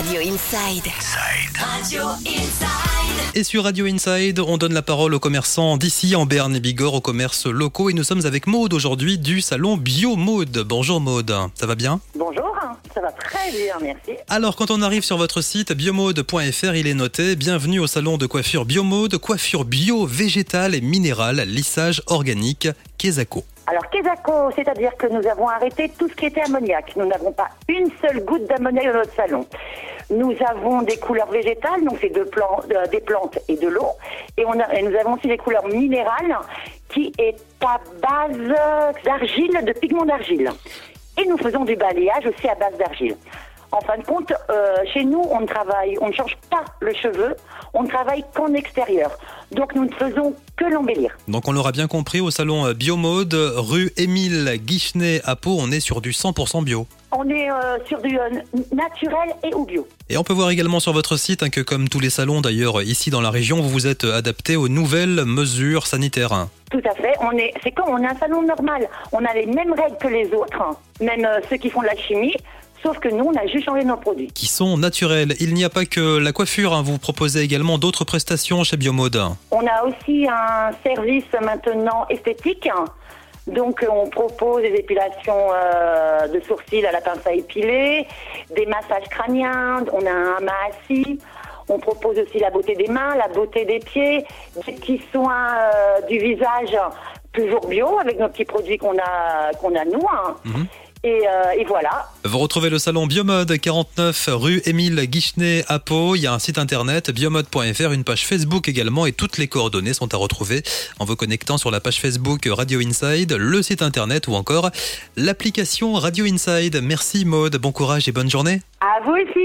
Radio Inside. Radio Inside. Et sur Radio Inside, on donne la parole aux commerçants d'ici en Berne et Bigorre, aux commerces locaux. Et nous sommes avec Maude aujourd'hui du salon Bio Maude. Bonjour Maude, ça va bien? Bonjour, ça va très bien, merci. Alors quand on arrive sur votre site biomode.fr, il est noté Bienvenue au salon de coiffure Biomode, coiffure bio, végétale et minérale, lissage organique, Kesako. Alors, Kesako, c'est-à-dire que nous avons arrêté tout ce qui était ammoniac. Nous n'avons pas une seule goutte d'ammoniac dans notre salon. Nous avons des couleurs végétales, donc c'est de des plantes et de l'eau. Et, et nous avons aussi des couleurs minérales qui est à base d'argile, de pigments d'argile. Et nous faisons du balayage aussi à base d'argile. En fin de compte, euh, chez nous, on ne travaille, on ne change pas le cheveu, on ne travaille qu'en extérieur. Donc nous ne faisons que l'embellir. Donc on l'aura bien compris, au salon euh, Biomode, rue Émile Guichenet à Pau, on est sur du 100% bio. On est euh, sur du euh, naturel et ou bio. Et on peut voir également sur votre site hein, que comme tous les salons d'ailleurs ici dans la région, vous vous êtes adapté aux nouvelles mesures sanitaires. Tout à fait. On est, c'est comme on a un salon normal. On a les mêmes règles que les autres, hein. même euh, ceux qui font de la chimie. Sauf que nous, on a juste changé nos produits. qui sont naturels. Il n'y a pas que la coiffure, hein, vous proposez également d'autres prestations chez Biomode. On a aussi un service maintenant esthétique. Donc, on propose des épilations euh, de sourcils à la pince à épiler, des massages crâniens, on a un massis. On propose aussi la beauté des mains, la beauté des pieds, des petits soins euh, du visage, toujours bio, avec nos petits produits qu'on a, qu'on a nous. hein. Mhm. Et, euh, et voilà. Vous retrouvez le salon Biomode 49 rue Émile Guichenet à Pau. Il y a un site internet biomode.fr, une page Facebook également et toutes les coordonnées sont à retrouver en vous connectant sur la page Facebook Radio Inside, le site internet ou encore l'application Radio Inside. Merci Maude, bon courage et bonne journée. À vous aussi.